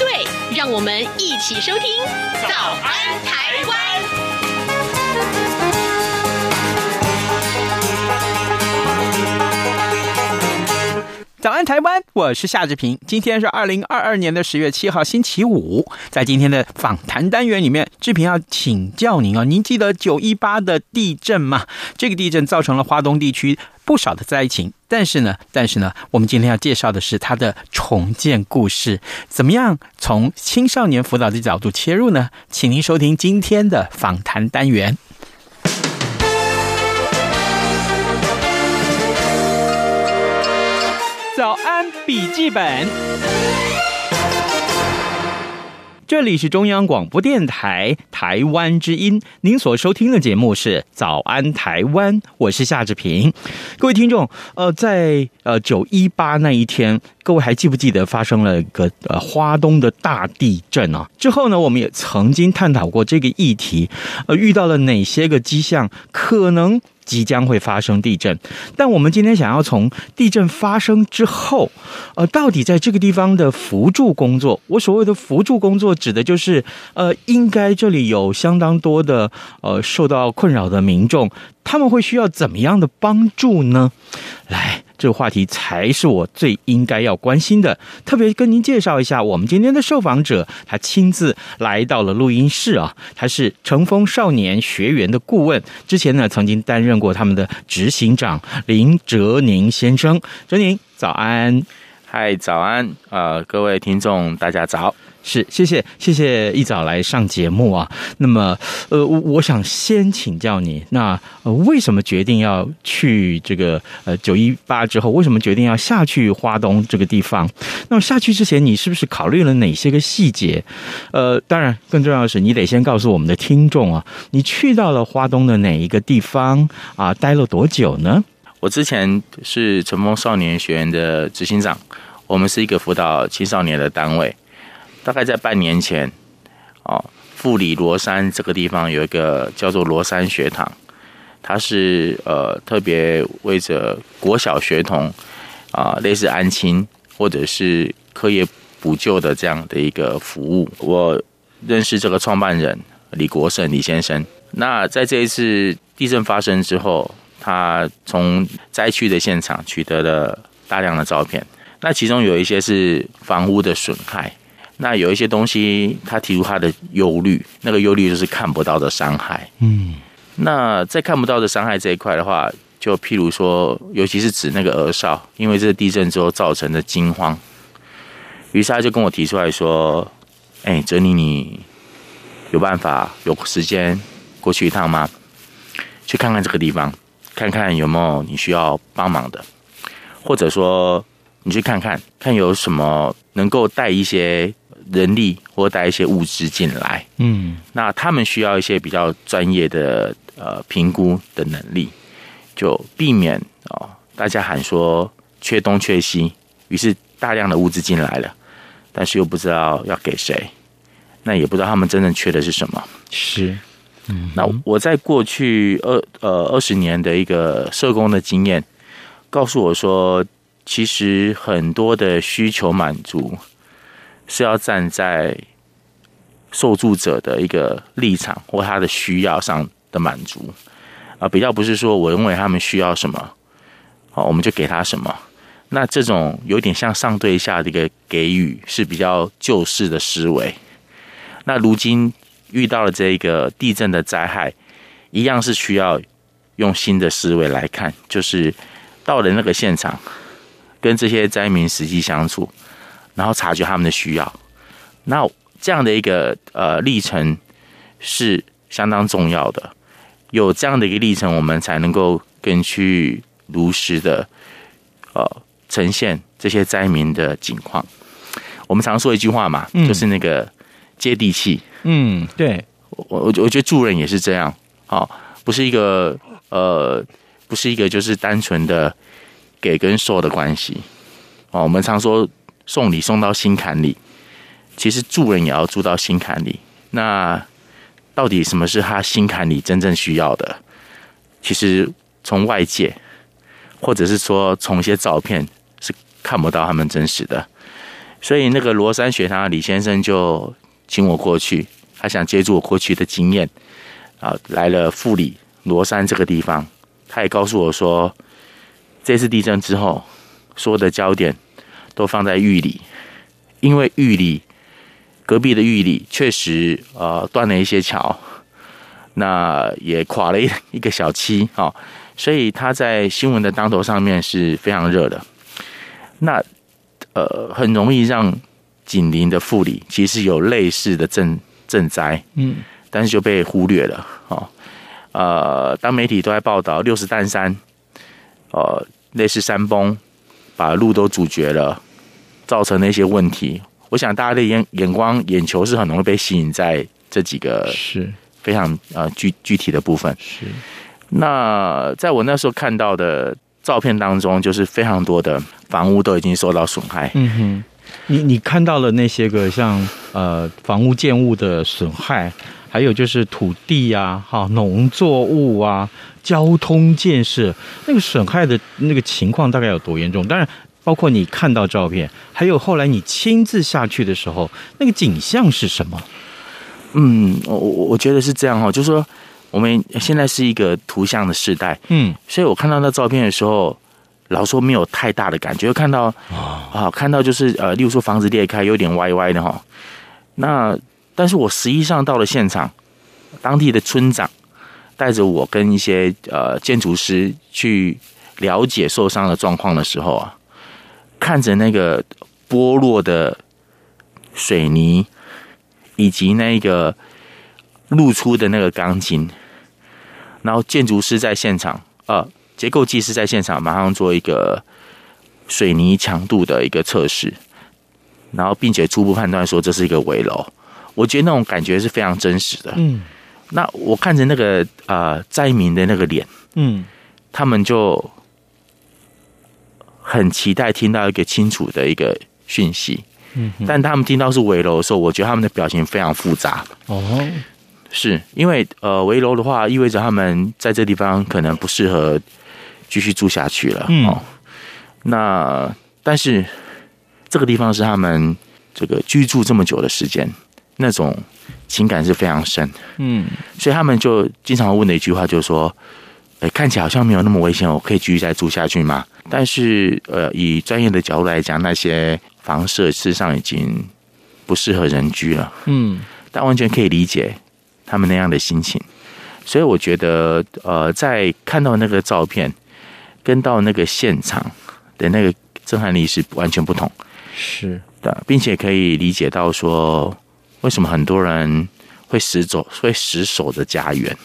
对，让我们一起收听《早安台湾》。台湾！我是夏志平。今天是二零二二年的十月七号，星期五。在今天的访谈单元里面，志平要请教您啊，您记得九一八的地震吗？这个地震造成了花东地区不少的灾情，但是呢，但是呢，我们今天要介绍的是它的重建故事。怎么样从青少年辅导的角度切入呢？请您收听今天的访谈单元。早安，笔记本。这里是中央广播电台台湾之音，您所收听的节目是《早安台湾》，我是夏志平。各位听众，呃，在呃九一八那一天，各位还记不记得发生了一个呃花东的大地震啊？之后呢，我们也曾经探讨过这个议题，呃，遇到了哪些个迹象可能即将会发生地震，但我们今天想要从地震发生之后，呃，到底在这个地方的扶助工作，我所谓的扶助工作，指的就是，呃，应该这里有相当多的呃受到困扰的民众，他们会需要怎么样的帮助呢？来。这个话题才是我最应该要关心的。特别跟您介绍一下，我们今天的受访者，他亲自来到了录音室啊。他是乘风少年学员的顾问，之前呢曾经担任过他们的执行长林哲宁先生。哲宁，早安！嗨，早安！呃，各位听众，大家早。是，谢谢，谢谢一早来上节目啊。那么，呃，我想先请教你，那呃，为什么决定要去这个呃九一八之后，为什么决定要下去花东这个地方？那么下去之前，你是不是考虑了哪些个细节？呃，当然，更重要的是，你得先告诉我们的听众啊，你去到了花东的哪一个地方啊？待了多久呢？我之前是晨风少年学院的执行长，我们是一个辅导青少年的单位。大概在半年前，哦，富里罗山这个地方有一个叫做罗山学堂，它是呃特别为着国小学童啊，类似安亲或者是课业补救的这样的一个服务。我认识这个创办人李国胜李先生。那在这一次地震发生之后，他从灾区的现场取得了大量的照片，那其中有一些是房屋的损害。那有一些东西，他提出他的忧虑，那个忧虑就是看不到的伤害。嗯，那在看不到的伤害这一块的话，就譬如说，尤其是指那个儿少，因为这个地震之后造成的惊慌，于是他就跟我提出来说：“哎，哲宁，你有办法有时间过去一趟吗？去看看这个地方，看看有没有你需要帮忙的，或者说你去看看看有什么能够带一些。”人力或带一些物资进来，嗯，那他们需要一些比较专业的呃评估的能力，就避免哦大家喊说缺东缺西，于是大量的物资进来了，但是又不知道要给谁，那也不知道他们真正缺的是什么。是，嗯，那我在过去二呃二十年的一个社工的经验，告诉我说，其实很多的需求满足。是要站在受助者的一个立场或他的需要上的满足啊，比较不是说我认为他们需要什么，好，我们就给他什么。那这种有点像上对下的一个给予，是比较旧式的思维。那如今遇到了这个地震的灾害，一样是需要用新的思维来看，就是到了那个现场，跟这些灾民实际相处。然后察觉他们的需要，那这样的一个呃历程是相当重要的。有这样的一个历程，我们才能够更去如实的呃呈现这些灾民的景况。我们常说一句话嘛，就是那个接地气。嗯，对，我我我觉得助人也是这样，好，不是一个呃，不是一个就是单纯的给跟受的关系。哦，我们常说送礼送到心坎里，其实助人也要助到心坎里。那到底什么是他心坎里真正需要的？其实从外界，或者是说从一些照片是看不到他们真实的。所以那个罗山学堂的李先生就请我过去，他想借助我过去的经验啊，来了富里罗山这个地方。他也告诉我说，这次地震之后，所有的焦点都放在玉里，因为玉里隔壁的玉里确实呃断了一些桥，那也垮了一一个小七啊，所以他在新闻的当头上面是非常热的。那呃很容易让紧邻的富里其实有类似的震震灾，嗯，但是就被忽略了啊。呃，当媒体都在报道六十担山，呃，类似山崩。把路都阻绝了，造成那些问题。我想大家的眼眼光、眼球是很容易被吸引在这几个是非常呃具具体的部分。是。那在我那时候看到的照片当中，就是非常多的房屋都已经受到损害。嗯哼，你你看到了那些个像呃房屋建物的损害，还有就是土地啊、哈农作物啊。交通建设那个损害的那个情况大概有多严重？当然，包括你看到照片，还有后来你亲自下去的时候，那个景象是什么？嗯，我我觉得是这样哈，就是说我们现在是一个图像的时代，嗯，所以我看到那照片的时候，老说没有太大的感觉，看到啊，看到就是呃，例如说房子裂开，有点歪歪的哈。那但是我实际上到了现场，当地的村长。带着我跟一些呃建筑师去了解受伤的状况的时候啊，看着那个剥落的水泥，以及那个露出的那个钢筋，然后建筑师在现场，呃，结构技师在现场马上做一个水泥强度的一个测试，然后并且初步判断说这是一个危楼，我觉得那种感觉是非常真实的，嗯。那我看着那个呃灾民的那个脸，嗯，他们就很期待听到一个清楚的一个讯息，嗯，但他们听到是危楼的时候，我觉得他们的表情非常复杂。哦，是因为呃危楼的话，意味着他们在这地方可能不适合继续住下去了。嗯，哦，那但是这个地方是他们这个居住这么久的时间，那种。情感是非常深，嗯，所以他们就经常问的一句话就是说，哎，看起来好像没有那么危险，我可以继续再住下去吗？但是，呃，以专业的角度来讲，那些房舍事实上已经不适合人居了，嗯，但完全可以理解他们那样的心情。所以，我觉得，呃，在看到那个照片跟到那个现场的那个震撼力是完全不同，是的，并且可以理解到说。为什么很多人会死走，会死守着家园？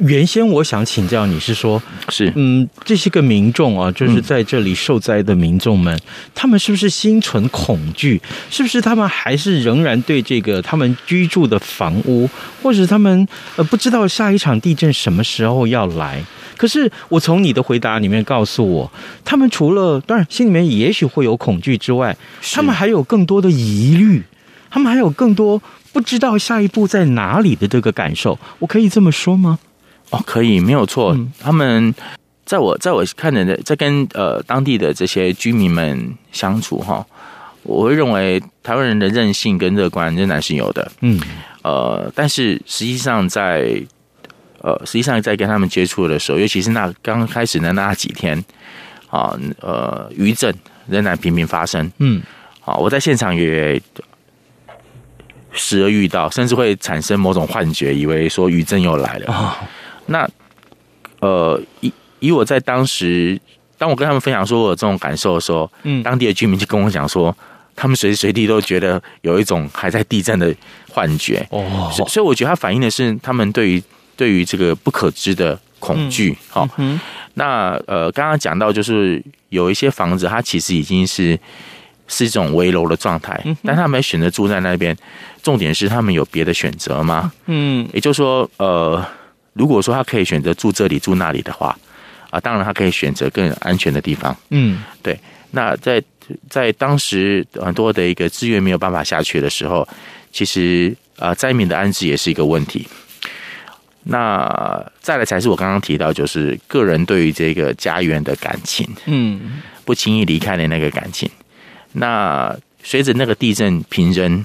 原先我想请教你是说，是嗯，这些个民众啊，就是在这里受灾的民众们，嗯、他们是不是心存恐惧？是不是他们还是仍然对这个他们居住的房屋，或者他们呃不知道下一场地震什么时候要来？可是我从你的回答里面告诉我，他们除了当然心里面也许会有恐惧之外，他们还有更多的疑虑，他们还有更多。不知道下一步在哪里的这个感受，我可以这么说吗？哦，可以，没有错。嗯、他们在我在我看着的，在跟呃当地的这些居民们相处哈，我会认为台湾人的韧性跟乐观仍然是有的。嗯，呃，但是实际上在呃实际上在跟他们接触的时候，尤其是那刚开始的那几天啊，呃，余震仍然频频发生。嗯，好，我在现场也。时而遇到，甚至会产生某种幻觉，以为说余震又来了。哦、那呃，以以我在当时，当我跟他们分享说我有这种感受的时候，嗯，当地的居民就跟我讲说，他们随时随地都觉得有一种还在地震的幻觉。哦，所以，我觉得它反映的是他们对于对于这个不可知的恐惧。好、嗯，嗯、那呃，刚刚讲到就是有一些房子，它其实已经是是一种危楼的状态，但他们选择住在那边，重点是他们有别的选择吗？嗯，也就是说，呃，如果说他可以选择住这里住那里的话，啊，当然他可以选择更安全的地方。嗯，对。那在在当时很多的一个资源没有办法下去的时候，其实啊，灾民的安置也是一个问题。那再来才是我刚刚提到，就是个人对于这个家园的感情，嗯，不轻易离开的那个感情。那随着那个地震平仍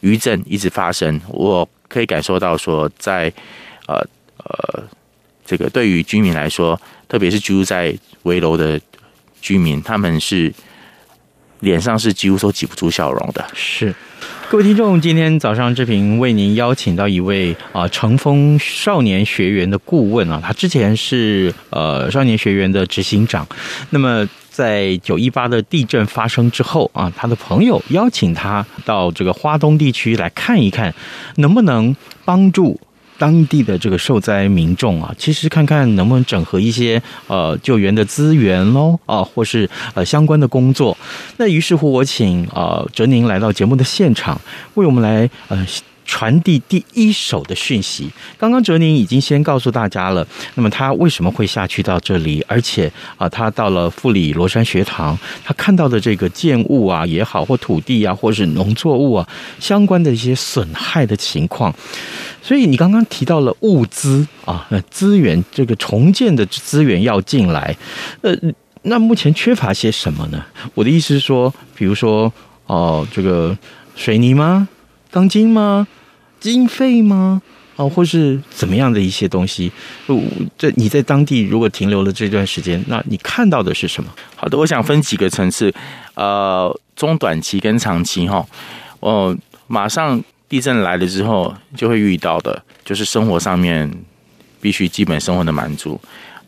余震一直发生，我可以感受到说在，呃呃，这个对于居民来说，特别是居住在危楼的居民，他们是脸上是几乎都挤不出笑容的。是。各位听众，今天早上志平为您邀请到一位啊成风少年学员的顾问啊，他之前是呃少年学员的执行长。那么在九一八的地震发生之后啊，他的朋友邀请他到这个花东地区来看一看，能不能帮助。当地的这个受灾民众啊，其实看看能不能整合一些呃救援的资源喽啊，或是呃相关的工作。那于是乎，我请呃哲宁来到节目的现场，为我们来呃。传递第一手的讯息。刚刚哲宁已经先告诉大家了，那么他为什么会下去到这里？而且啊，他到了富里罗山学堂，他看到的这个建物啊也好，或土地啊，或是农作物啊相关的一些损害的情况。所以你刚刚提到了物资啊，资源这个重建的资源要进来，呃，那目前缺乏些什么呢？我的意思是说，比如说哦，这个水泥吗？钢筋吗？经费吗？哦，或是怎么样的一些东西？这你在当地如果停留了这段时间，那你看到的是什么？好的，我想分几个层次，呃，中短期跟长期哈。哦，马上地震来了之后就会遇到的，就是生活上面必须基本生活的满足。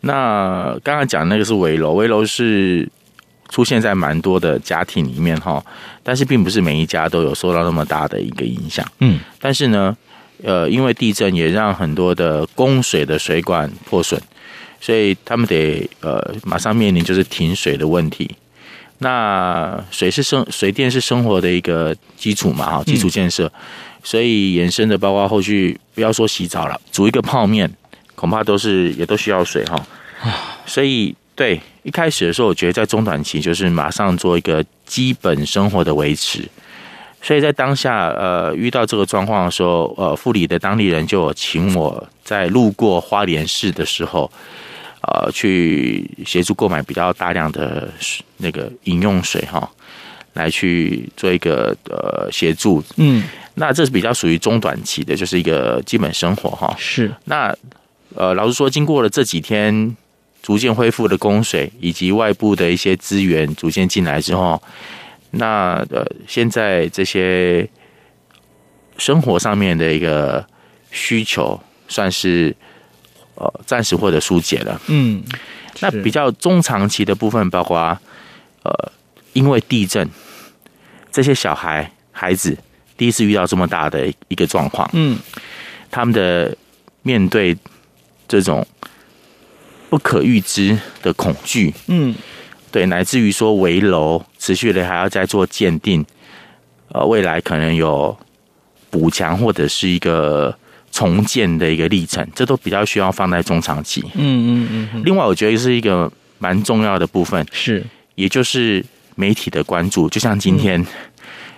那刚刚讲的那个是危楼，危楼是。出现在蛮多的家庭里面哈，但是并不是每一家都有受到那么大的一个影响。嗯，但是呢，呃，因为地震也让很多的供水的水管破损，所以他们得呃马上面临就是停水的问题。那水是生水电是生活的一个基础嘛哈，基础建设，所以延伸的包括后续不要说洗澡了，煮一个泡面恐怕都是也都需要水哈。所以。对，一开始的时候，我觉得在中短期就是马上做一个基本生活的维持。所以在当下，呃，遇到这个状况的时候，呃，富里的当地人就请我在路过花莲市的时候，呃，去协助购买比较大量的那个饮用水哈，来去做一个呃协助。嗯，那这是比较属于中短期的，就是一个基本生活哈。是。那呃，老实说，经过了这几天。逐渐恢复的供水，以及外部的一些资源逐渐进来之后，那呃，现在这些生活上面的一个需求，算是呃暂时获得疏解了。嗯，那比较中长期的部分，包括呃，因为地震，这些小孩孩子第一次遇到这么大的一个状况，嗯，他们的面对这种。不可预知的恐惧，嗯，对，乃至于说危楼持续的还要再做鉴定，呃，未来可能有补强或者是一个重建的一个历程，这都比较需要放在中长期。嗯嗯嗯。另外，我觉得是一个蛮重要的部分，是，也就是媒体的关注。就像今天，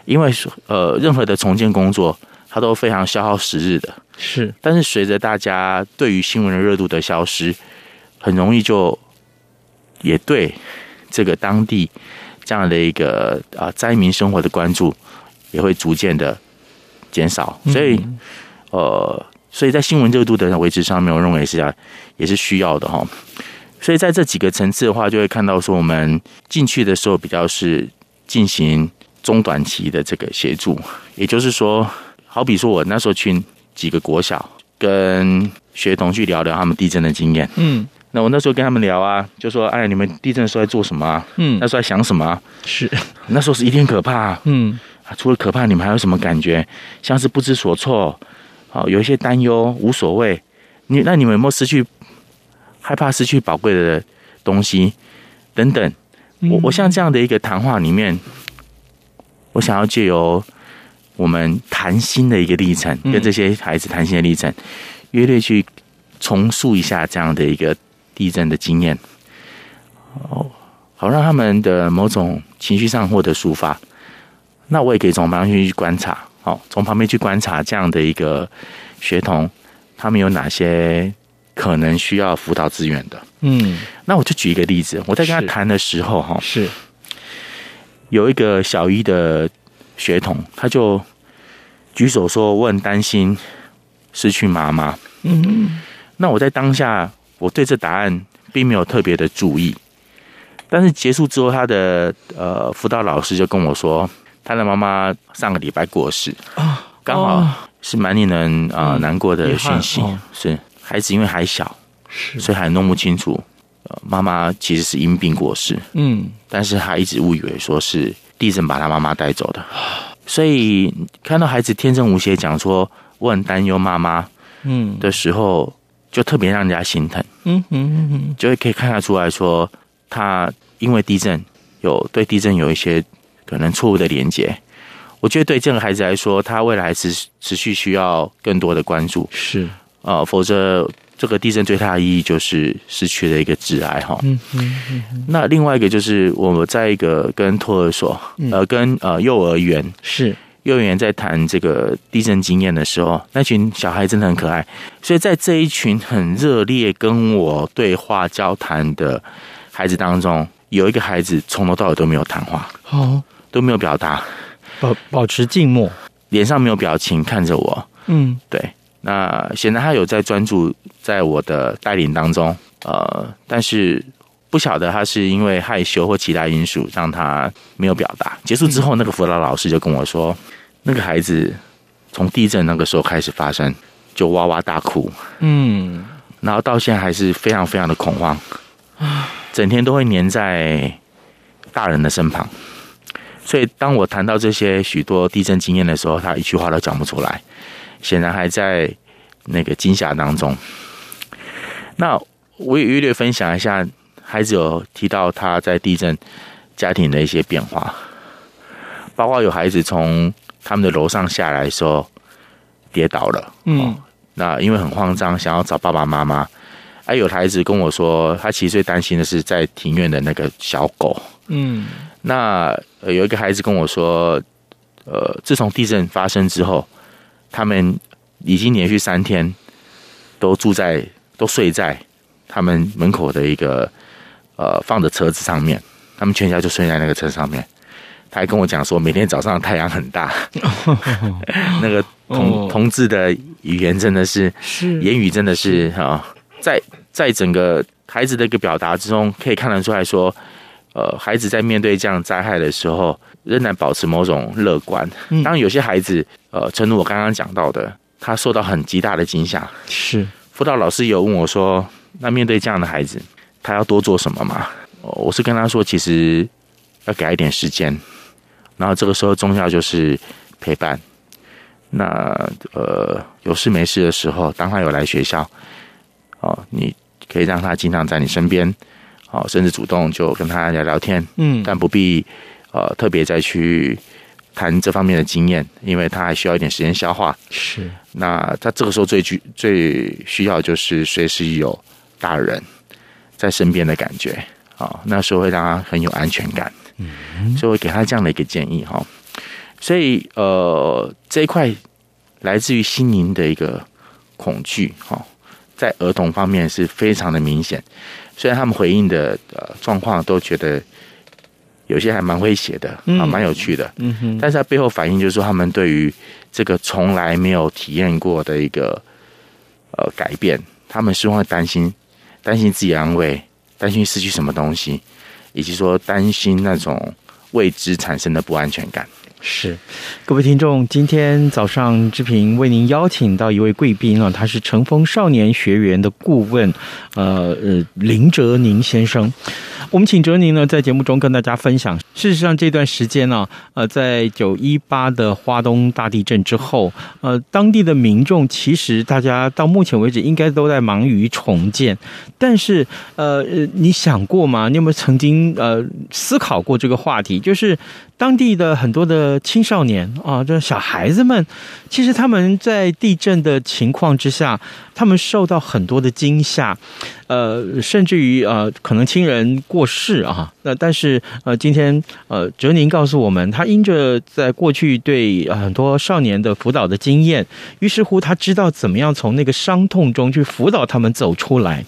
因为呃，任何的重建工作，它都非常消耗时日的，是。但是随着大家对于新闻的热度的消失。很容易就也对这个当地这样的一个啊灾民生活的关注也会逐渐的减少，所以呃，所以在新闻热度的维持上面，我认为是要也是需要的哈。所以在这几个层次的话，就会看到说我们进去的时候比较是进行中短期的这个协助，也就是说，好比说我那时候去几个国小跟学童去聊聊他们地震的经验，嗯。那我那时候跟他们聊啊，就说：“哎，你们地震的时候在做什么啊？嗯，那时候在想什么啊？是那时候是一定可怕啊。嗯，除了可怕，你们还有什么感觉？像是不知所措，好，有一些担忧，无所谓。你那你们有没有失去害怕失去宝贵的东西等等？我我像这样的一个谈话里面，我想要借由我们谈心的一个历程，跟这些孩子谈心的历程，约略去重塑一下这样的一个地震的经验，哦，好让他们的某种情绪上获得抒发。那我也可以从旁边去观察，哦，从旁边去观察这样的一个学童，他们有哪些可能需要辅导资源的。嗯，那我就举一个例子，我在跟他谈的时候，哈，是有一个小一的学童，他就举手说：“我很担心失去妈妈。”嗯，那我在当下，我对这答案并没有特别的注意，但是结束之后，他的呃辅导老师就跟我说，他的妈妈上个礼拜过世啊，刚好是蛮令人啊、呃、难过的讯息，是孩子因为还小。所以还弄不清楚，呃，妈妈其实是因病过世，嗯，但是他一直误以为说是地震把他妈妈带走的，所以看到孩子天真无邪讲说我很担忧妈妈，嗯。的时候，就特别让人家心疼，嗯嗯嗯，就会可以看得出来说他因为地震有对地震有一些可能错误的连接，我觉得对这个孩子来说，他未来持持续需要更多的关注，是啊，否则。这个地震对他的意义就是失去了一个挚爱哈。嗯嗯嗯。那另外一个就是我们在一个跟托儿所，呃，跟呃幼儿园是幼儿园在谈这个地震经验的时候，那群小孩真的很可爱。所以在这一群很热烈跟我对话交谈的孩子当中，有一个孩子从头到尾都没有谈话，哦，都没有表达，保保持静默，脸上没有表情看着我。嗯，对。那显然他有在专注在我的带领当中，呃，但是不晓得他是因为害羞或其他因素让他没有表达。结束之后，那个辅导老师就跟我说，那个孩子从地震那个时候开始发生，就哇哇大哭，嗯，然后到现在还是非常非常的恐慌，整天都会黏在大人的身旁。所以当我谈到这些许多地震经验的时候，他一句话都讲不出来。显然还在那个惊吓当中。那我也略略分享一下，孩子有提到他在地震家庭的一些变化，包括有孩子从他们的楼上下来的时候跌倒了，嗯，那因为很慌张，想要找爸爸妈妈。哎有孩子跟我说，他其实最担心的是在庭院的那个小狗，嗯，那呃有一个孩子跟我说，呃，自从地震发生之后。他们已经连续三天都住在、都睡在他们门口的一个呃放的车子上面，他们全家就睡在那个车上面。他还跟我讲说，每天早上太阳很大，那个同同志的语言真的是，言语真的是啊，在在整个孩子的一个表达之中，可以看得出来说，呃，孩子在面对这样灾害的时候。仍然保持某种乐观。当然，有些孩子，呃，正如我刚刚讲到的，他受到很极大的惊吓。是辅导老师有问我说：“那面对这样的孩子，他要多做什么嘛？”我是跟他说：“其实要给他一点时间，然后这个时候重要就是陪伴。那呃，有事没事的时候，当他有来学校，哦，你可以让他经常在你身边，哦，甚至主动就跟他聊聊天。嗯，但不必。”呃，特别再去谈这方面的经验，因为他还需要一点时间消化。是，那他这个时候最需最需要就是随时有大人在身边的感觉啊、哦，那时候会让他很有安全感。嗯，所以我给他这样的一个建议哈。所以呃，这一块来自于心灵的一个恐惧哈，在儿童方面是非常的明显。虽然他们回应的呃状况都觉得。有些还蛮诙谐的啊，蛮有趣的。嗯哼，但是他背后反映就是说，他们对于这个从来没有体验过的一个呃改变，他们是会担心，担心自己安慰，担心失去什么东西，以及说担心那种未知产生的不安全感。是，各位听众，今天早上志平为您邀请到一位贵宾啊，他是乘风少年学员的顾问，呃呃林哲宁先生。我们请哲宁呢，在节目中跟大家分享。事实上，这段时间呢，呃，在九一八的花东大地震之后，呃，当地的民众其实大家到目前为止应该都在忙于重建。但是，呃，你想过吗？你有没有曾经呃思考过这个话题？就是当地的很多的青少年啊，这小孩子们，其实他们在地震的情况之下，他们受到很多的惊吓，呃，甚至于呃，可能亲人过。世啊，那但是呃，今天呃，哲宁告诉我们，他因着在过去对很多少年的辅导的经验，于是乎他知道怎么样从那个伤痛中去辅导他们走出来。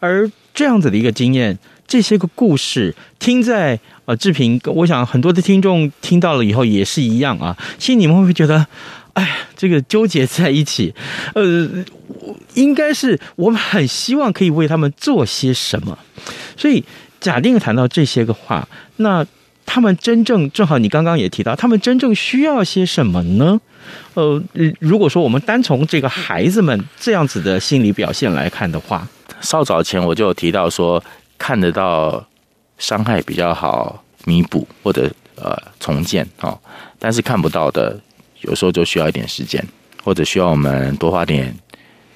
而这样子的一个经验，这些个故事听在呃志平，我想很多的听众听到了以后也是一样啊。其实你们会不会觉得，哎，这个纠结在一起？呃，应该是我们很希望可以为他们做些什么，所以。假定谈到这些个话，那他们真正正好，你刚刚也提到，他们真正需要些什么呢？呃，如果说我们单从这个孩子们这样子的心理表现来看的话，稍早前我就有提到说，看得到伤害比较好弥补或者呃重建哦，但是看不到的，有时候就需要一点时间，或者需要我们多花点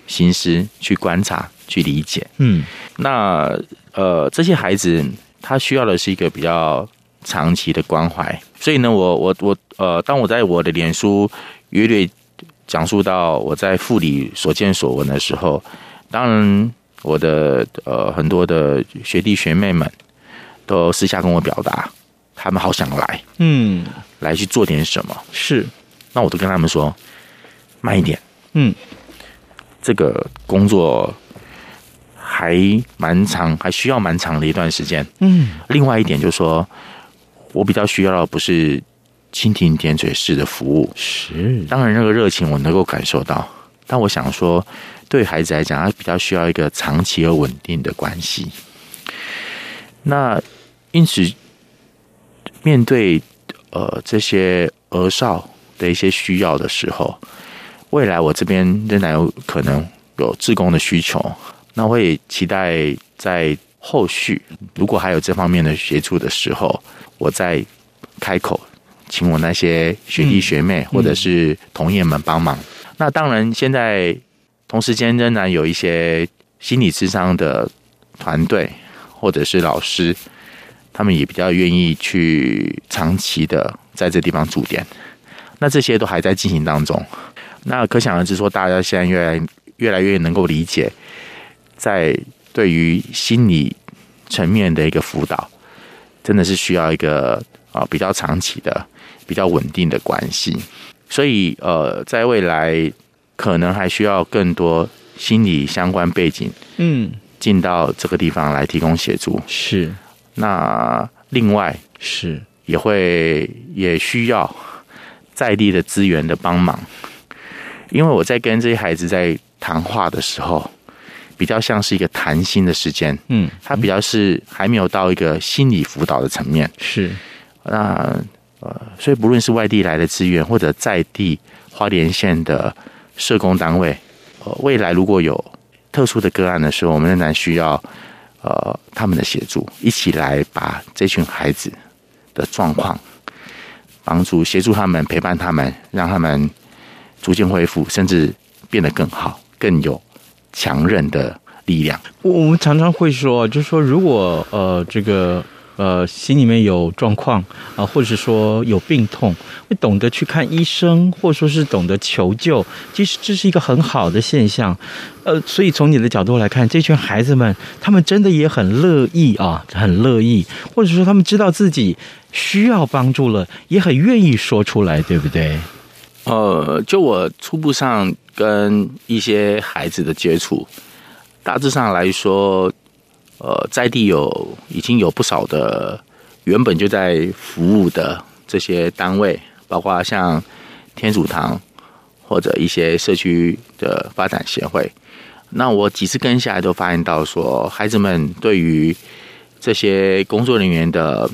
心思去观察、去理解。嗯，那。呃，这些孩子他需要的是一个比较长期的关怀，所以呢，我我我呃，当我在我的脸书约略讲述到我在富里所见所闻的时候，当然我的呃很多的学弟学妹们都私下跟我表达，他们好想来，嗯，来去做点什么，是，那我都跟他们说慢一点，嗯，这个工作。还蛮长，还需要蛮长的一段时间。嗯，另外一点就是说，我比较需要的不是蜻蜓点水式的服务。是，当然那个热情我能够感受到，但我想说，对孩子来讲，他比较需要一个长期而稳定的关系。那因此，面对呃这些儿少的一些需要的时候，未来我这边仍然有可能有志工的需求。那我也期待在后续，如果还有这方面的协助的时候，我再开口，请我那些学弟学妹或者是同业们帮忙。那当然，现在同时间仍然有一些心理智商的团队或者是老师，他们也比较愿意去长期的在这地方驻点。那这些都还在进行当中。那可想而知，说大家现在越来越来越能够理解。在对于心理层面的一个辅导，真的是需要一个啊比较长期的、比较稳定的关系。所以呃，在未来可能还需要更多心理相关背景，嗯，进到这个地方来提供协助。是，那另外是。也会也需要在地的资源的帮忙，因为我在跟这些孩子在谈话的时候。比较像是一个谈心的时间，嗯，他比较是还没有到一个心理辅导的层面，是，那呃，所以不论是外地来的资源，或者在地花莲县的社工单位，呃，未来如果有特殊的个案的时候，我们仍然需要呃他们的协助，一起来把这群孩子的状况帮助协助他们，陪伴他们，让他们逐渐恢复，甚至变得更好，更有。强韧的力量。我我们常常会说，就是说，如果呃这个呃心里面有状况啊、或者是说有病痛，会懂得去看医生，或者说是懂得求救，其实这是一个很好的现象。呃，所以从你的角度来看，这群孩子们，他们真的也很乐意啊，很乐意，或者说他们知道自己需要帮助了，也很愿意说出来，对不对？呃，就我初步上跟一些孩子的接触，大致上来说，呃，在地有已经有不少的原本就在服务的这些单位，包括像天主堂或者一些社区的发展协会。那我几次跟下来都发现到说，孩子们对于这些工作人员的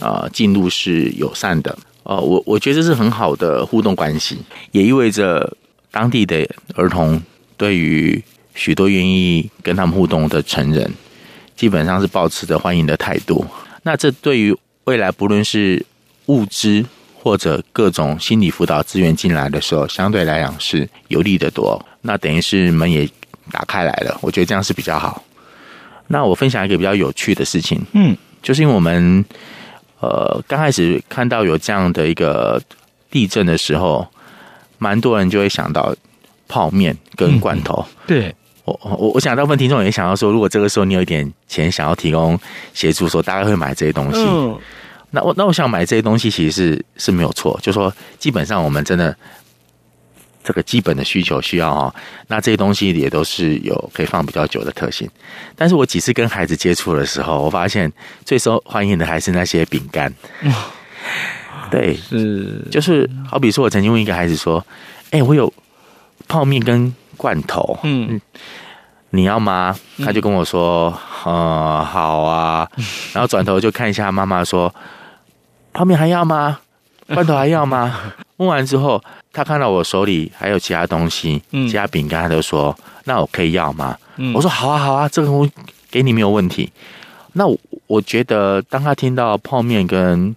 呃进入是友善的。哦，我我觉得这是很好的互动关系，也意味着当地的儿童对于许多愿意跟他们互动的成人，基本上是保持着欢迎的态度。那这对于未来不论是物资或者各种心理辅导资源进来的时候，相对来讲是有利的多。那等于是门也打开来了，我觉得这样是比较好。那我分享一个比较有趣的事情，嗯，就是因为我们呃刚开始看到有这样的一个地震的时候，蛮多人就会想到泡面跟罐头。嗯、对我我我想大部分听众也想要说，如果这个时候你有一点钱想要提供协助，说大概会买这些东西。嗯那我那我想买这些东西，其实是是没有错。就说基本上我们真的这个基本的需求需要哦，那这些东西也都是有可以放比较久的特性。但是我几次跟孩子接触的时候，我发现最受欢迎的还是那些饼干。对，是就是好比说，我曾经问一个孩子说：“哎，我有泡面跟罐头，嗯。”你要吗？他就跟我说：“嗯，嗯，好啊。”然后转头就看一下妈妈说：“泡面还要吗？罐头还要吗？” 问完之后，他看到我手里还有其他东西，其他饼干，他就说：“那我可以要吗？”我说：“好啊，好啊，这个我给你没有问题。”那我我觉得，当他听到泡面跟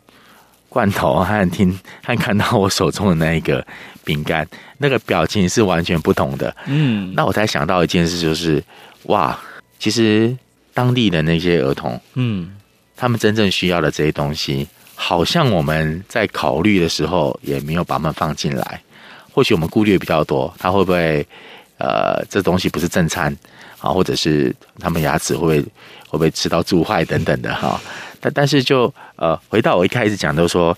罐头，和听和看到我手中的那一个。饼干那个表情是完全不同的，嗯，那我才想到一件事，就是哇，其实当地的那些儿童，嗯，他们真正需要的这些东西，好像我们在考虑的时候也没有把他们放进来。或许我们顾虑比较多，他会不会呃，这东西不是正餐啊，或者是他们牙齿会不会会不会吃到蛀坏等等的哈？但但是就呃，回到我一开始讲，都说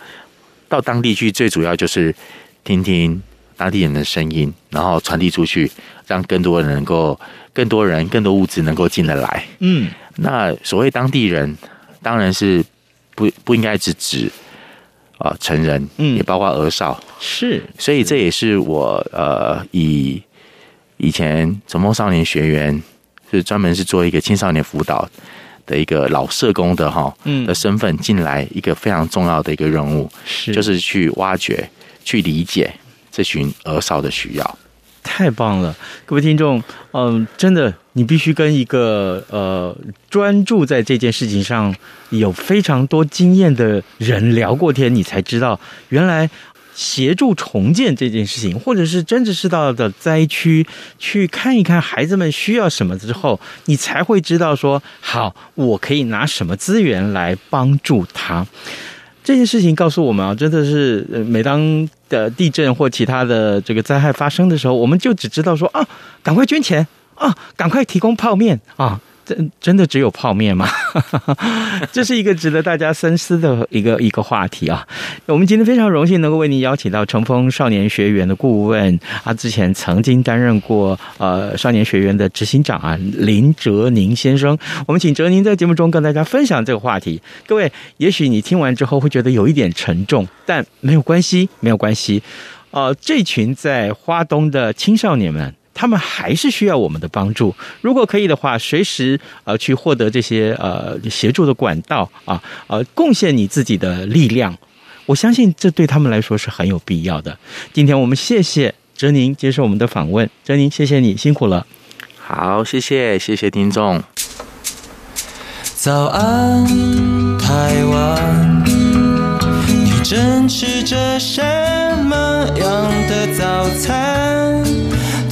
到当地去，最主要就是。听听当地人的声音，然后传递出去，让更多人能够、更多人、更多物资能够进得来。嗯，那所谓当地人，当然是不不应该只指啊成人，嗯，也包括儿少。是，所以这也是我呃以以前崇丰少年学员是专门是做一个青少年辅导的一个老社工的哈，嗯的身份进来一个非常重要的一个任务，是就是去挖掘。去理解这群儿少的需要，太棒了，各位听众，嗯，真的，你必须跟一个呃专注在这件事情上有非常多经验的人聊过天，你才知道原来协助重建这件事情，或者是真的是到的灾区去看一看孩子们需要什么之后，你才会知道说，好，我可以拿什么资源来帮助他。这件事情告诉我们啊，真的是每当的地震或其他的这个灾害发生的时候，我们就只知道说啊，赶快捐钱啊，赶快提供泡面啊。真真的只有泡面吗？这是一个值得大家深思的一个一个话题啊！我们今天非常荣幸能够为您邀请到乘风少年学园的顾问，他之前曾经担任过呃少年学园的执行长啊，林哲宁先生。我们请哲宁在节目中跟大家分享这个话题。各位，也许你听完之后会觉得有一点沉重，但没有关系，没有关系。呃，这群在花东的青少年们。他们还是需要我们的帮助。如果可以的话，随时呃去获得这些呃协助的管道啊，呃，贡献你自己的力量。我相信这对他们来说是很有必要的。今天我们谢谢哲宁接受我们的访问，哲宁谢谢你辛苦了。好，谢谢谢谢听众。早安，台湾，你正吃着什么样的早餐？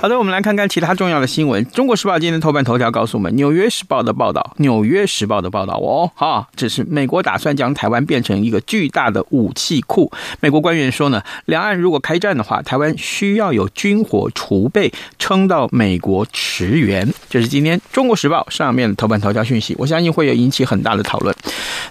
好的，我们来看看其他重要的新闻。中国时报今天头版头条告诉我们，纽约时报的报道，纽约时报的报道哦，哈，这是美国打算将台湾变成一个巨大的武器库。美国官员说呢，两岸如果开战的话，台湾需要有军火储备，撑到美国驰援。这是今天中国时报上面的头版头条讯息，我相信会有引起很大的讨论。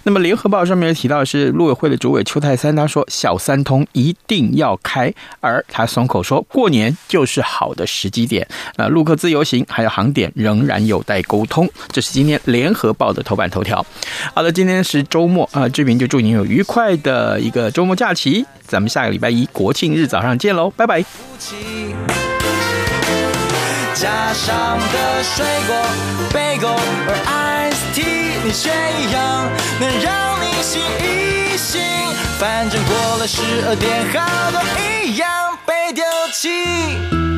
那么联合报上面提到是陆委会的主委邱太三，他说小三通一定要开，而他松口说过年就是好的时机点。那陆客自由行还有航点仍然有待沟通。这是今天联合报的头版头条。好了，今天是周末啊，志平就祝您有愉快的一个周末假期。咱们下个礼拜一国庆日早上见喽，拜拜。加上的水果，Bagel 或 Iced Tea，你选一样能让你醒一醒。反正过了十二点，好多一样被丢弃。